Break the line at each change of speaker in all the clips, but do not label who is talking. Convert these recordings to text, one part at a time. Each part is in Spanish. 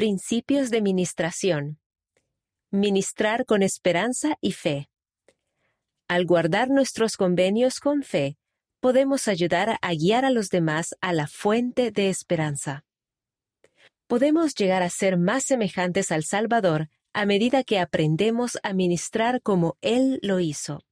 Principios de Ministración. Ministrar con esperanza y fe. Al guardar nuestros convenios con fe, podemos ayudar a guiar a los demás a la fuente de esperanza. Podemos llegar a ser más semejantes al Salvador a medida que aprendemos a ministrar como Él lo hizo.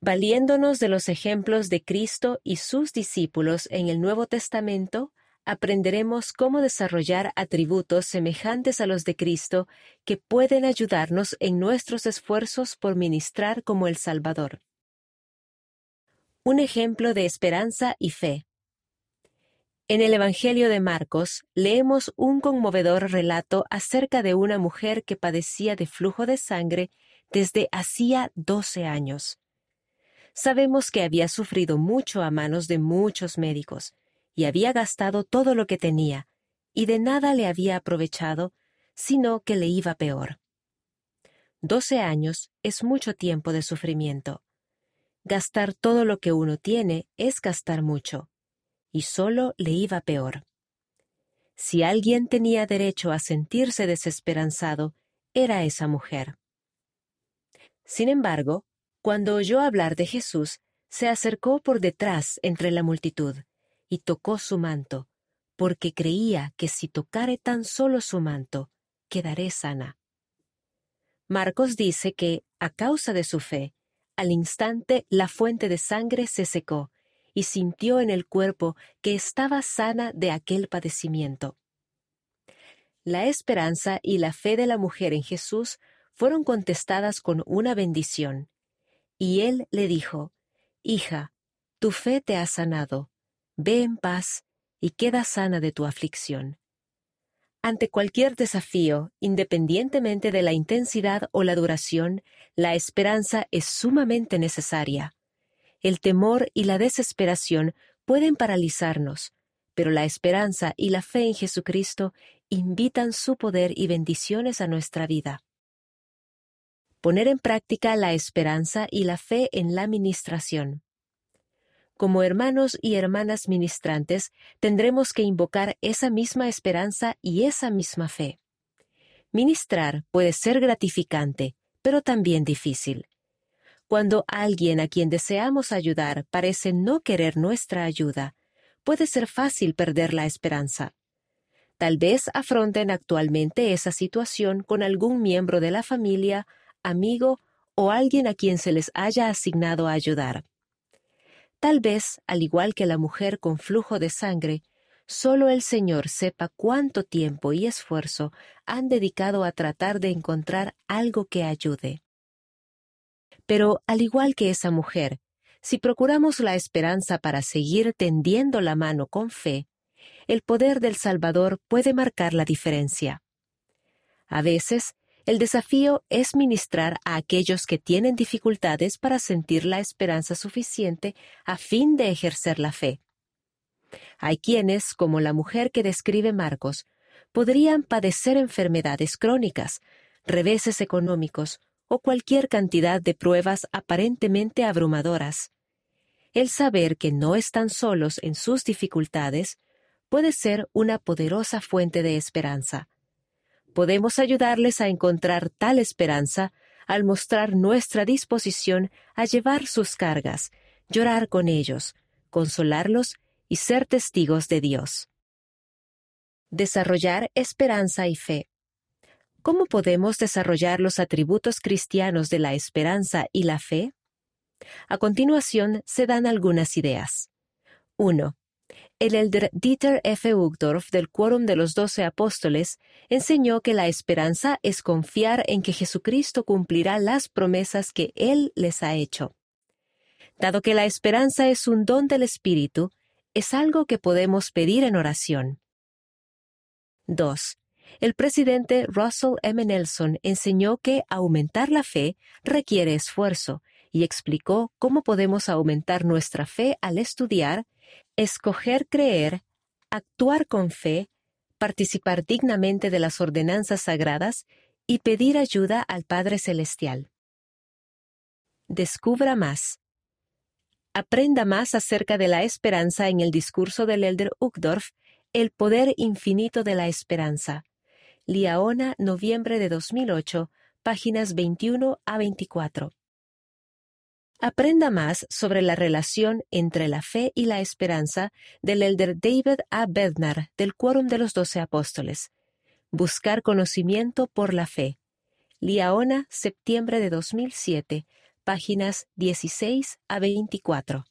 Valiéndonos de los ejemplos de Cristo y sus discípulos en el Nuevo Testamento, aprenderemos cómo desarrollar atributos semejantes a los de Cristo que pueden ayudarnos en nuestros esfuerzos por ministrar como el Salvador. Un ejemplo de esperanza y fe. En el Evangelio de Marcos leemos un conmovedor relato acerca de una mujer que padecía de flujo de sangre desde hacía doce años. Sabemos que había sufrido mucho a manos de muchos médicos, y había gastado todo lo que tenía, y de nada le había aprovechado, sino que le iba peor. Doce años es mucho tiempo de sufrimiento. Gastar todo lo que uno tiene es gastar mucho, y solo le iba peor. Si alguien tenía derecho a sentirse desesperanzado, era esa mujer. Sin embargo, cuando oyó hablar de Jesús, se acercó por detrás entre la multitud y tocó su manto, porque creía que si tocare tan solo su manto, quedaré sana. Marcos dice que, a causa de su fe, al instante la fuente de sangre se secó, y sintió en el cuerpo que estaba sana de aquel padecimiento. La esperanza y la fe de la mujer en Jesús fueron contestadas con una bendición. Y él le dijo, Hija, tu fe te ha sanado, Ve en paz y queda sana de tu aflicción. Ante cualquier desafío, independientemente de la intensidad o la duración, la esperanza es sumamente necesaria. El temor y la desesperación pueden paralizarnos, pero la esperanza y la fe en Jesucristo invitan su poder y bendiciones a nuestra vida. Poner en práctica la esperanza y la fe en la ministración. Como hermanos y hermanas ministrantes, tendremos que invocar esa misma esperanza y esa misma fe. Ministrar puede ser gratificante, pero también difícil. Cuando alguien a quien deseamos ayudar parece no querer nuestra ayuda, puede ser fácil perder la esperanza. Tal vez afronten actualmente esa situación con algún miembro de la familia, amigo o alguien a quien se les haya asignado a ayudar. Tal vez, al igual que la mujer con flujo de sangre, solo el Señor sepa cuánto tiempo y esfuerzo han dedicado a tratar de encontrar algo que ayude. Pero, al igual que esa mujer, si procuramos la esperanza para seguir tendiendo la mano con fe, el poder del Salvador puede marcar la diferencia. A veces, el desafío es ministrar a aquellos que tienen dificultades para sentir la esperanza suficiente a fin de ejercer la fe. Hay quienes, como la mujer que describe Marcos, podrían padecer enfermedades crónicas, reveses económicos o cualquier cantidad de pruebas aparentemente abrumadoras. El saber que no están solos en sus dificultades puede ser una poderosa fuente de esperanza podemos ayudarles a encontrar tal esperanza al mostrar nuestra disposición a llevar sus cargas, llorar con ellos, consolarlos y ser testigos de Dios. Desarrollar esperanza y fe. ¿Cómo podemos desarrollar los atributos cristianos de la esperanza y la fe? A continuación se dan algunas ideas. 1. El elder Dieter F. Uchtdorf del Quórum de los Doce Apóstoles enseñó que la esperanza es confiar en que Jesucristo cumplirá las promesas que Él les ha hecho. Dado que la esperanza es un don del Espíritu, es algo que podemos pedir en oración. 2. El presidente Russell M. Nelson enseñó que aumentar la fe requiere esfuerzo y explicó cómo podemos aumentar nuestra fe al estudiar, escoger creer, actuar con fe, participar dignamente de las ordenanzas sagradas y pedir ayuda al Padre Celestial. Descubra más. Aprenda más acerca de la esperanza en el discurso del elder Uchtdorf, El poder infinito de la esperanza. Liaona, noviembre de 2008, páginas 21 a 24. Aprenda más sobre la relación entre la fe y la esperanza del elder David A. Bednar del Quórum de los Doce Apóstoles. Buscar conocimiento por la fe. Liaona, septiembre de 2007, páginas 16 a 24.